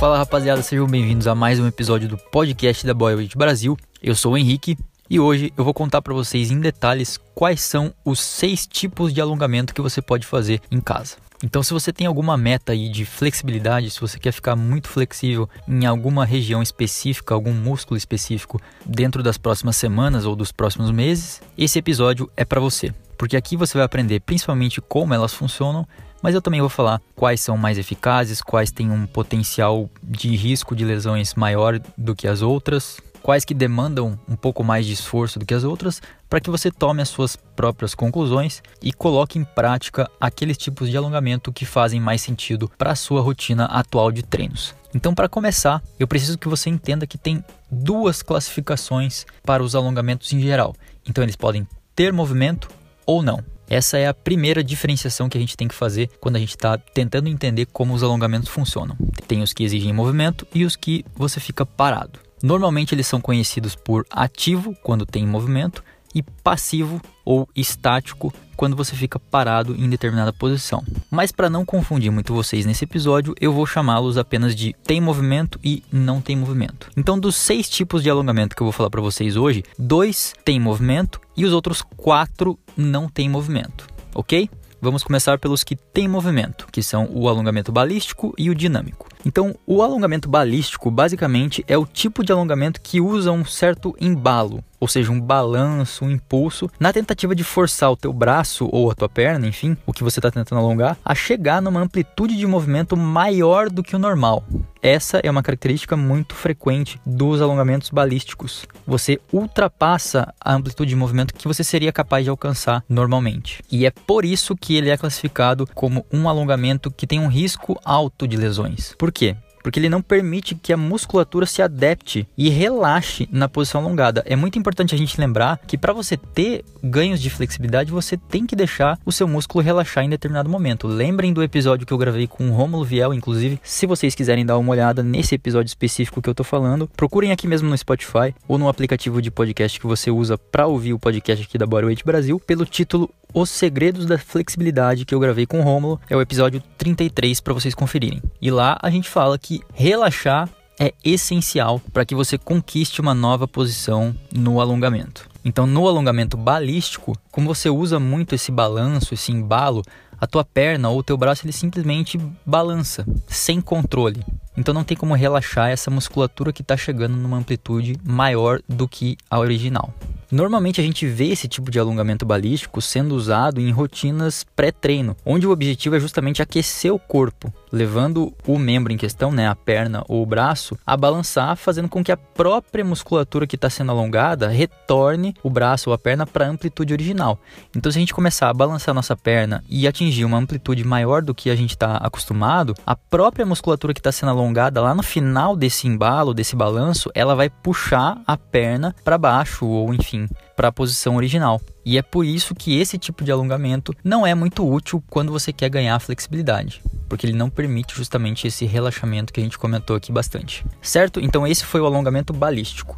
Fala rapaziada, sejam bem-vindos a mais um episódio do podcast da Boyweight Brasil. Eu sou o Henrique e hoje eu vou contar para vocês em detalhes quais são os seis tipos de alongamento que você pode fazer em casa. Então, se você tem alguma meta aí de flexibilidade, se você quer ficar muito flexível em alguma região específica, algum músculo específico dentro das próximas semanas ou dos próximos meses, esse episódio é para você. Porque aqui você vai aprender principalmente como elas funcionam, mas eu também vou falar quais são mais eficazes, quais têm um potencial de risco de lesões maior do que as outras, quais que demandam um pouco mais de esforço do que as outras, para que você tome as suas próprias conclusões e coloque em prática aqueles tipos de alongamento que fazem mais sentido para a sua rotina atual de treinos. Então, para começar, eu preciso que você entenda que tem duas classificações para os alongamentos em geral. Então, eles podem ter movimento ou não. Essa é a primeira diferenciação que a gente tem que fazer quando a gente está tentando entender como os alongamentos funcionam. Tem os que exigem movimento e os que você fica parado. Normalmente eles são conhecidos por ativo, quando tem movimento, e passivo ou estático quando você fica parado em determinada posição. Mas para não confundir muito vocês nesse episódio, eu vou chamá-los apenas de tem movimento e não tem movimento. Então, dos seis tipos de alongamento que eu vou falar para vocês hoje, dois têm movimento e os outros quatro não têm movimento, ok? Vamos começar pelos que têm movimento, que são o alongamento balístico e o dinâmico. Então, o alongamento balístico basicamente é o tipo de alongamento que usa um certo embalo, ou seja, um balanço, um impulso, na tentativa de forçar o teu braço ou a tua perna, enfim, o que você está tentando alongar, a chegar numa amplitude de movimento maior do que o normal. Essa é uma característica muito frequente dos alongamentos balísticos. Você ultrapassa a amplitude de movimento que você seria capaz de alcançar normalmente. E é por isso que ele é classificado como um alongamento que tem um risco alto de lesões. Por quê? porque ele não permite que a musculatura se adapte e relaxe na posição alongada. É muito importante a gente lembrar que para você ter ganhos de flexibilidade, você tem que deixar o seu músculo relaxar em determinado momento. Lembrem do episódio que eu gravei com o Romulo Viel, inclusive, se vocês quiserem dar uma olhada nesse episódio específico que eu tô falando, procurem aqui mesmo no Spotify ou no aplicativo de podcast que você usa para ouvir o podcast aqui da Bodyweight Brasil, pelo título os Segredos da Flexibilidade que eu gravei com o Rômulo. É o episódio 33 para vocês conferirem. E lá a gente fala que relaxar é essencial para que você conquiste uma nova posição no alongamento. Então, no alongamento balístico, como você usa muito esse balanço, esse embalo, a tua perna ou o teu braço ele simplesmente balança sem controle. Então não tem como relaxar essa musculatura que está chegando numa amplitude maior do que a original. Normalmente a gente vê esse tipo de alongamento balístico sendo usado em rotinas pré-treino, onde o objetivo é justamente aquecer o corpo, levando o membro em questão, né, a perna ou o braço, a balançar, fazendo com que a própria musculatura que está sendo alongada retorne o braço ou a perna para a amplitude original. Então, se a gente começar a balançar nossa perna e atingir uma amplitude maior do que a gente está acostumado, a própria musculatura que está sendo alongada lá no final desse embalo, desse balanço, ela vai puxar a perna para baixo ou enfim para a posição original. E é por isso que esse tipo de alongamento não é muito útil quando você quer ganhar flexibilidade, porque ele não permite justamente esse relaxamento que a gente comentou aqui bastante. Certo? Então esse foi o alongamento balístico.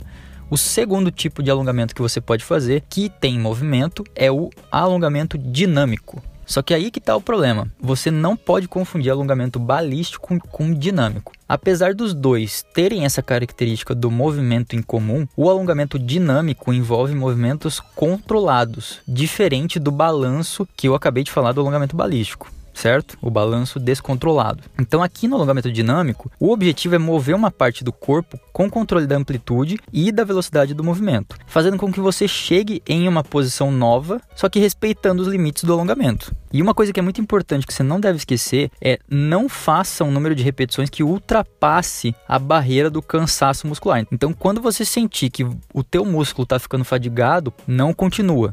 O segundo tipo de alongamento que você pode fazer, que tem movimento, é o alongamento dinâmico. Só que aí que está o problema. Você não pode confundir alongamento balístico com, dinâmico. Apesar dos dois terem essa característica do movimento em comum, o alongamento dinâmico envolve movimentos controlados, diferente do balanço que eu acabei de falar do alongamento balístico certo? O balanço descontrolado. Então, aqui no alongamento dinâmico, o objetivo é mover uma parte do corpo com controle da amplitude e da velocidade do movimento, fazendo com que você chegue em uma posição nova, só que respeitando os limites do alongamento. E uma coisa que é muito importante que você não deve esquecer é não faça um número de repetições que ultrapasse a barreira do cansaço muscular. Então, quando você sentir que o teu músculo está ficando fadigado, não continua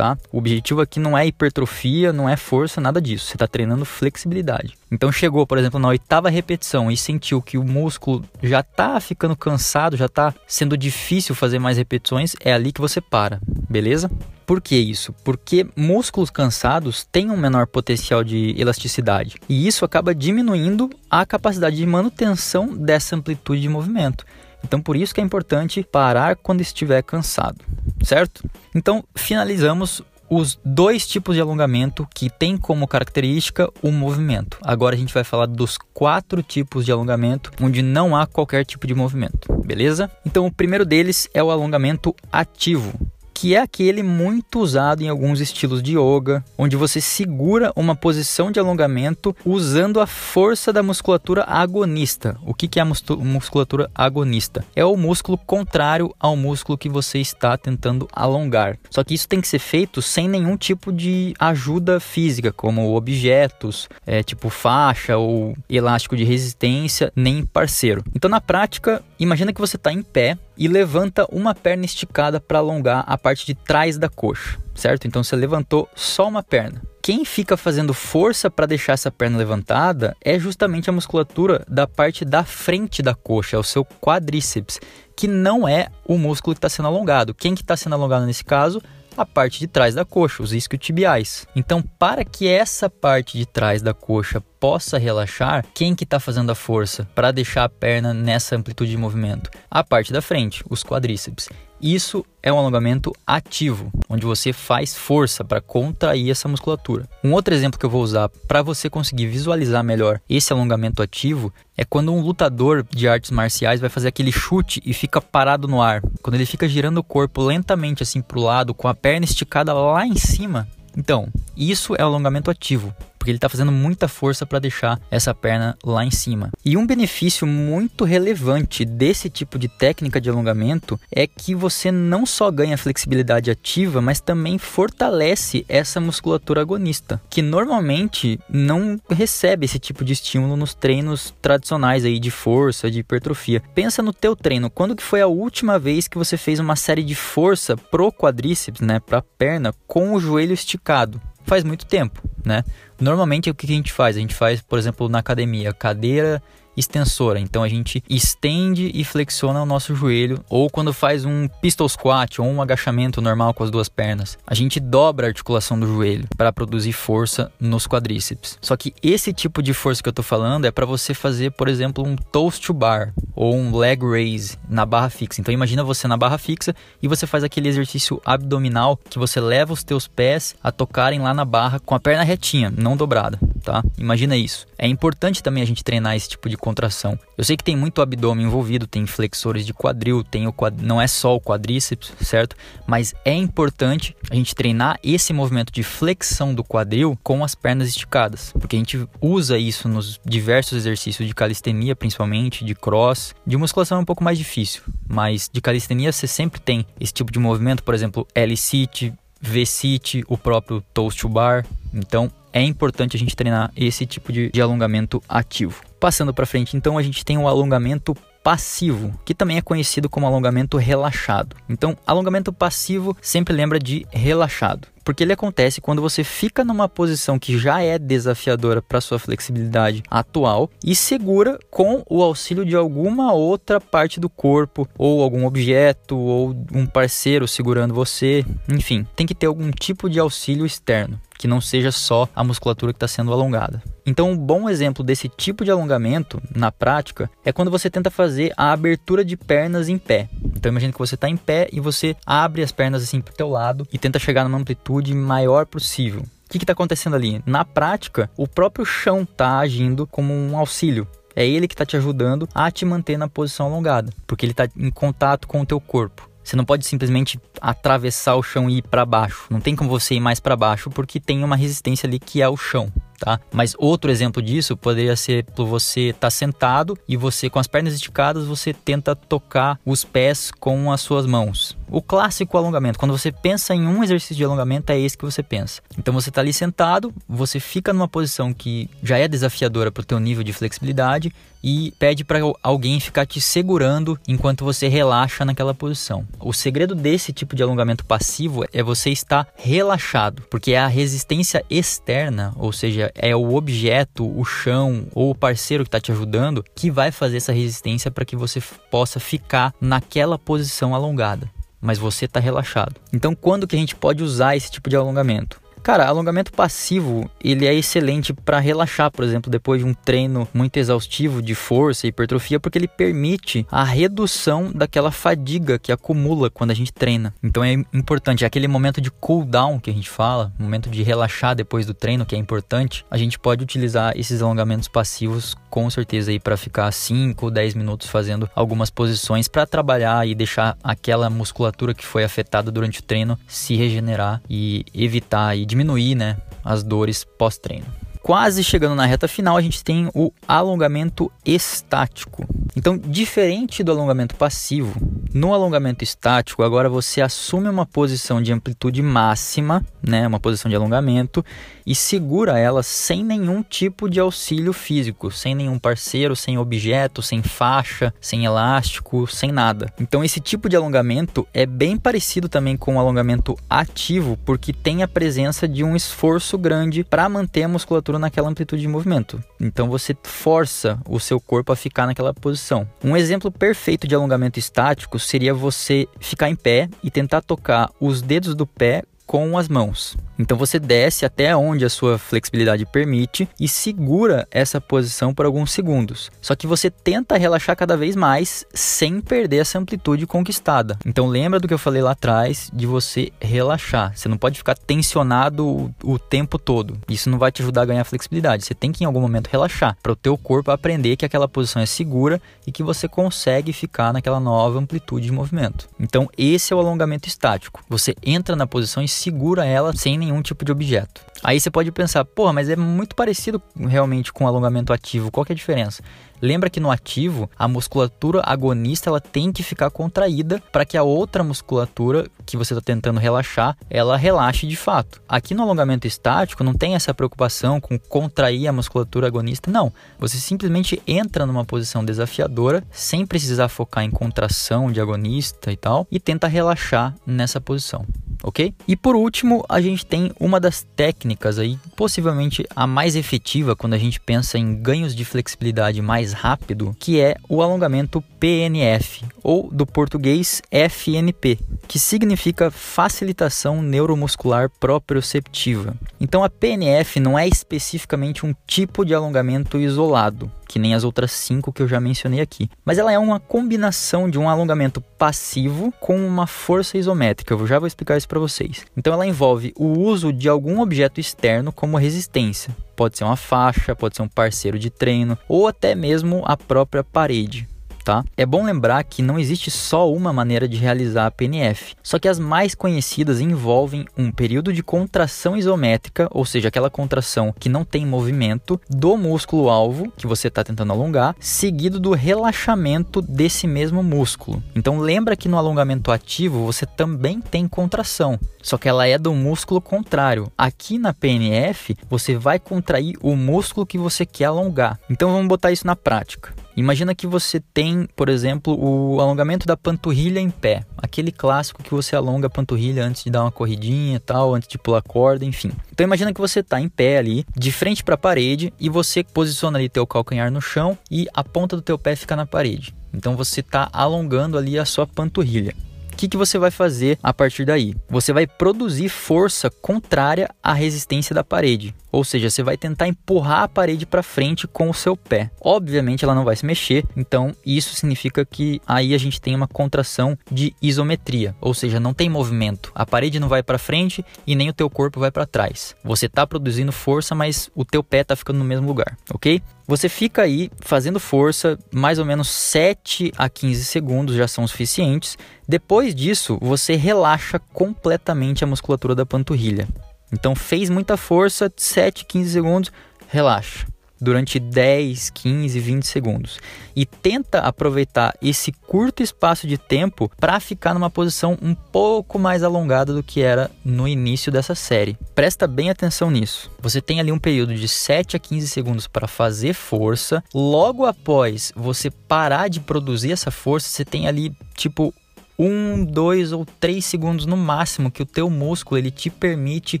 tá? O objetivo aqui não é hipertrofia, não é força, nada disso. Você está treinando flexibilidade. Então chegou, por exemplo, na oitava repetição e sentiu que o músculo já está ficando cansado, já está sendo difícil fazer mais repetições, é ali que você para, beleza? Por que isso? Porque músculos cansados têm um menor potencial de elasticidade e isso acaba diminuindo a capacidade de manutenção dessa amplitude de movimento. Então, por isso que é importante parar quando estiver cansado certo? Então, finalizamos os dois tipos de alongamento que tem como característica o movimento. Agora a gente vai falar dos quatro tipos de alongamento onde não há qualquer tipo de movimento, beleza? Então o primeiro deles é o alongamento ativo que é aquele muito usado em alguns estilos de yoga, onde você segura uma posição de alongamento usando a força da musculatura agonista. O que é a musculatura agonista? É o músculo contrário ao músculo que você está tentando alongar. Só que isso tem que ser feito sem nenhum tipo de ajuda física, como objetos, é, tipo faixa ou elástico de resistência, nem parceiro. Então, na prática, imagina que você está em pé e levanta uma perna esticada para alongar a parte de trás da coxa, certo? Então você levantou só uma perna. Quem fica fazendo força para deixar essa perna levantada é justamente a musculatura da parte da frente da coxa, é o seu quadríceps, que não é o músculo que está sendo alongado. Quem que está sendo alongado nesse caso? A parte de trás da coxa, os isquiotibiais. Então, para que essa parte de trás da coxa possa relaxar, quem que está fazendo a força para deixar a perna nessa amplitude de movimento? A parte da frente, os quadríceps. Isso é um alongamento ativo, onde você faz força para contrair essa musculatura. Um outro exemplo que eu vou usar para você conseguir visualizar melhor esse alongamento ativo é quando um lutador de artes marciais vai fazer aquele chute e fica parado no ar. Quando ele fica girando o corpo lentamente assim para o lado, com a perna esticada lá em cima. Então, isso é alongamento ativo porque ele está fazendo muita força para deixar essa perna lá em cima. E um benefício muito relevante desse tipo de técnica de alongamento é que você não só ganha flexibilidade ativa, mas também fortalece essa musculatura agonista, que normalmente não recebe esse tipo de estímulo nos treinos tradicionais aí de força, de hipertrofia. Pensa no teu treino, quando que foi a última vez que você fez uma série de força pro quadríceps, né, para perna com o joelho esticado? Faz muito tempo, né? Normalmente o que a gente faz? A gente faz, por exemplo, na academia, cadeira extensora. Então a gente estende e flexiona o nosso joelho, ou quando faz um pistol squat ou um agachamento normal com as duas pernas, a gente dobra a articulação do joelho para produzir força nos quadríceps. Só que esse tipo de força que eu tô falando é para você fazer, por exemplo, um toast to bar ou um leg raise na barra fixa. Então imagina você na barra fixa e você faz aquele exercício abdominal que você leva os teus pés a tocarem lá na barra com a perna retinha, não dobrada, tá? Imagina isso. É importante também a gente treinar esse tipo de contração. Eu sei que tem muito abdômen envolvido, tem flexores de quadril, tem o quad... não é só o quadríceps, certo? Mas é importante a gente treinar esse movimento de flexão do quadril com as pernas esticadas, porque a gente usa isso nos diversos exercícios de calistenia, principalmente de cross. De musculação é um pouco mais difícil, mas de calistenia você sempre tem esse tipo de movimento, por exemplo, L-sit, V-sit, o próprio toast to bar. Então, é importante a gente treinar esse tipo de, de alongamento ativo. Passando para frente, então, a gente tem o alongamento passivo, que também é conhecido como alongamento relaxado. Então, alongamento passivo sempre lembra de relaxado, porque ele acontece quando você fica numa posição que já é desafiadora para sua flexibilidade atual e segura com o auxílio de alguma outra parte do corpo, ou algum objeto, ou um parceiro segurando você, enfim, tem que ter algum tipo de auxílio externo que não seja só a musculatura que está sendo alongada. Então, um bom exemplo desse tipo de alongamento, na prática, é quando você tenta fazer a abertura de pernas em pé. Então, imagine que você está em pé e você abre as pernas assim para o teu lado e tenta chegar numa amplitude maior possível. O que está acontecendo ali? Na prática, o próprio chão está agindo como um auxílio. É ele que está te ajudando a te manter na posição alongada, porque ele está em contato com o teu corpo. Você não pode simplesmente atravessar o chão e ir para baixo. Não tem como você ir mais para baixo porque tem uma resistência ali que é o chão tá? Mas outro exemplo disso poderia ser você estar tá sentado e você com as pernas esticadas você tenta tocar os pés com as suas mãos. O clássico alongamento, quando você pensa em um exercício de alongamento é esse que você pensa. Então você está ali sentado, você fica numa posição que já é desafiadora para o teu nível de flexibilidade e pede para alguém ficar te segurando enquanto você relaxa naquela posição. O segredo desse tipo de alongamento passivo é você estar relaxado, porque é a resistência externa, ou seja, é o objeto, o chão ou o parceiro que está te ajudando que vai fazer essa resistência para que você possa ficar naquela posição alongada. Mas você está relaxado. Então, quando que a gente pode usar esse tipo de alongamento? Cara, alongamento passivo, ele é excelente para relaxar, por exemplo, depois de um treino muito exaustivo de força e hipertrofia, porque ele permite a redução daquela fadiga que acumula quando a gente treina. Então é importante, é aquele momento de cool down que a gente fala, momento de relaxar depois do treino, que é importante. A gente pode utilizar esses alongamentos passivos com certeza aí para ficar 5 ou 10 minutos fazendo algumas posições para trabalhar e deixar aquela musculatura que foi afetada durante o treino se regenerar e evitar e diminuir, né, as dores pós-treino. Quase chegando na reta final, a gente tem o alongamento estático. Então, diferente do alongamento passivo, no alongamento estático, agora você assume uma posição de amplitude máxima, né, uma posição de alongamento, e segura ela sem nenhum tipo de auxílio físico, sem nenhum parceiro, sem objeto, sem faixa, sem elástico, sem nada. Então, esse tipo de alongamento é bem parecido também com o alongamento ativo, porque tem a presença de um esforço grande para manter a musculatura naquela amplitude de movimento. Então, você força o seu corpo a ficar naquela posição. Um exemplo perfeito de alongamento estático seria você ficar em pé e tentar tocar os dedos do pé com as mãos. Então você desce até onde a sua flexibilidade permite e segura essa posição por alguns segundos. Só que você tenta relaxar cada vez mais sem perder essa amplitude conquistada. Então lembra do que eu falei lá atrás de você relaxar. Você não pode ficar tensionado o, tempo todo. Isso não vai te ajudar a ganhar flexibilidade. Você tem que em algum momento relaxar para o teu corpo aprender que aquela posição é segura e que você consegue ficar naquela nova amplitude de movimento. Então esse é o alongamento estático. Você entra na posição e segura ela sem nenhum tipo de objeto. Aí você pode pensar, porra, mas é muito parecido realmente com o alongamento ativo, qual que é a diferença? Lembra que no ativo, a musculatura agonista ela tem que ficar contraída para que a outra musculatura que você está tentando relaxar, ela relaxe de fato. Aqui no alongamento estático não tem essa preocupação com contrair a musculatura agonista, não. Você simplesmente entra numa posição desafiadora, sem precisar focar em contração de agonista e tal, e tenta relaxar nessa posição ok? E por último, a gente tem uma das técnicas aí, possivelmente a mais efetiva quando a gente pensa em ganhos de flexibilidade mais rápido, que é o alongamento PNF, ou do português FNP, que significa facilitação neuromuscular proprioceptiva. Então a PNF não é especificamente um tipo de alongamento isolado, que nem as outras cinco que eu já mencionei aqui. Mas ela é uma combinação de um alongamento passivo com uma força isométrica. Eu já vou explicar isso para vocês. Então ela envolve o uso de algum objeto externo como resistência. Pode ser uma faixa, pode ser um parceiro de treino ou até mesmo a própria parede tá? É bom lembrar que não existe só uma maneira de realizar a PNF, só que as mais conhecidas envolvem um período de contração isométrica, ou seja, aquela contração que não tem movimento do músculo alvo que você está tentando alongar, seguido do relaxamento desse mesmo músculo. Então lembra que no alongamento ativo você também tem contração, só que ela é do músculo contrário. Aqui na PNF você vai contrair o músculo que você quer alongar. Então vamos botar isso na prática. Imagina que você tem, por exemplo, o alongamento da panturrilha em pé, aquele clássico que você alonga a panturrilha antes de dar uma corridinha tal, antes de pular corda, enfim. Então imagina que você está em pé ali, de frente para a parede e você posiciona ali teu calcanhar no chão e a ponta do teu pé fica na parede. Então você está alongando ali a sua panturrilha que, que você vai fazer a partir daí? Você vai produzir força contrária à resistência da parede. Ou seja, você vai tentar empurrar a parede para frente com o seu pé. Obviamente ela não vai se mexer, então isso significa que aí a gente tem uma contração de isometria, ou seja, não tem movimento. A parede não vai para frente e nem o teu corpo vai para trás. Você está produzindo força, mas o teu pé está ficando no mesmo lugar, ok? Você fica aí fazendo força, mais ou menos 7 a 15 segundos já são suficientes. Depois disso, você relaxa completamente a musculatura da panturrilha. Então fez muita força, 7, 15 segundos, relaxa durante 10, 15, 20 segundos e tenta aproveitar esse curto espaço de tempo para ficar numa posição um pouco mais alongada do que era no início dessa série. Presta bem atenção nisso. Você tem ali um período de 7 a 15 segundos para fazer força. Logo após você parar de produzir essa força, você tem ali tipo um, dois ou três segundos no máximo que o teu músculo ele te permite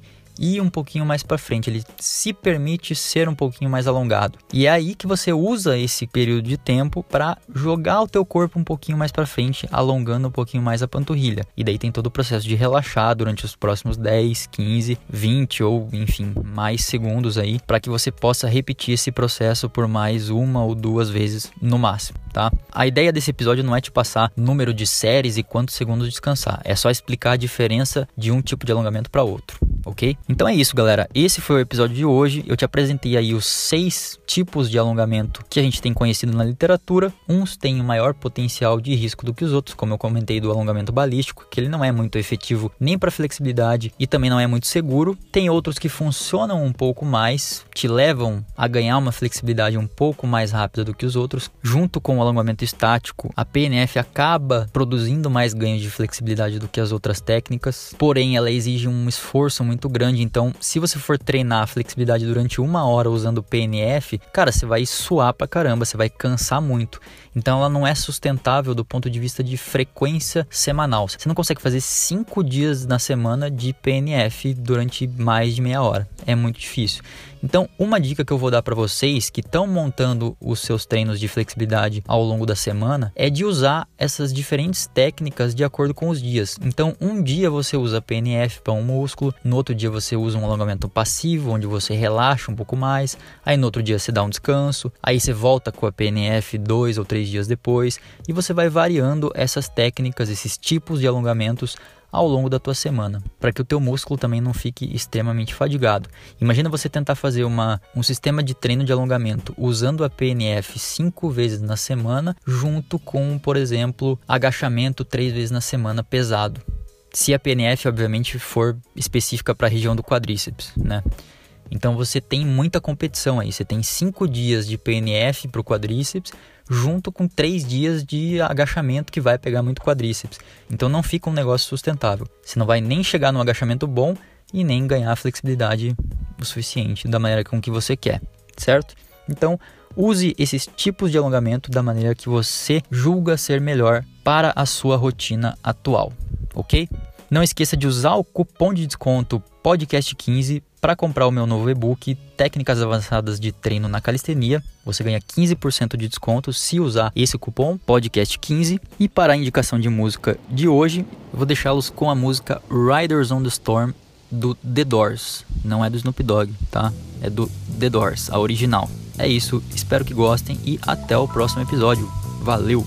ir um pouquinho mais para frente, ele se permite ser um pouquinho mais alongado. E é aí que você usa esse período de tempo para jogar o teu corpo um pouquinho mais para frente, alongando um pouquinho mais a panturrilha. E daí tem todo o processo de relaxar durante os próximos 10, 15, 20 ou enfim, mais segundos aí, para que você possa repetir esse processo por mais uma ou duas vezes no máximo, tá? A ideia desse episódio não é te passar número de séries e quantos segundos descansar, é só explicar a diferença de um tipo de alongamento para outro ok? Então é isso, galera. Esse foi o episódio de hoje. Eu te apresentei aí os seis tipos de alongamento que a gente tem conhecido na literatura. Uns têm maior potencial de risco do que os outros, como eu comentei do alongamento balístico, que ele não é muito efetivo nem para flexibilidade e também não é muito seguro. Tem outros que funcionam um pouco mais, te levam a ganhar uma flexibilidade um pouco mais rápida do que os outros. Junto com o alongamento estático, a PNF acaba produzindo mais ganhos de flexibilidade do que as outras técnicas, porém ela exige um esforço muito grande. Então, se você for treinar a flexibilidade durante uma hora usando PNF, cara, você vai suar pra caramba, você vai cansar muito. Então ela não é sustentável do ponto de vista de frequência semanal. Você não consegue fazer cinco dias na semana de PNF durante mais de meia hora. É muito difícil. Então, uma dica que eu vou dar para vocês que estão montando os seus treinos de flexibilidade ao longo da semana é de usar essas diferentes técnicas de acordo com os dias. Então, um dia você usa PNF para um músculo, no outro dia você usa um alongamento passivo, onde você relaxa um pouco mais, aí no outro dia você dá um descanso, aí você volta com a PNF dois ou três dias depois, e você vai variando essas técnicas, esses tipos de alongamentos ao longo da tua semana, para que o teu músculo também não fique extremamente fadigado. Imagina você tentar fazer uma, um sistema de treino de alongamento usando a PNF cinco vezes na semana, junto com, por exemplo, agachamento três vezes na semana pesado. Se a PNF, obviamente, for específica para a região do quadríceps, né? Então você tem muita competição aí. Você tem cinco dias de PNF para o quadríceps, junto com três dias de agachamento que vai pegar muito quadríceps. Então não fica um negócio sustentável. Você não vai nem chegar no agachamento bom e nem ganhar flexibilidade o suficiente da maneira com que você quer, certo? Então use esses tipos de alongamento da maneira que você julga ser melhor para a sua rotina atual, ok? Não esqueça de usar o cupom de desconto podcast15 para comprar o meu novo e-book Técnicas Avançadas de Treino na Calistenia. Você ganha 15% de desconto se usar esse cupom podcast15. E para a indicação de música de hoje, vou deixá-los com a música Riders on the Storm do The Doors. Não é do Snoop Dogg, tá? É do The Doors, a original. É isso, espero que gostem e até o próximo episódio. Valeu!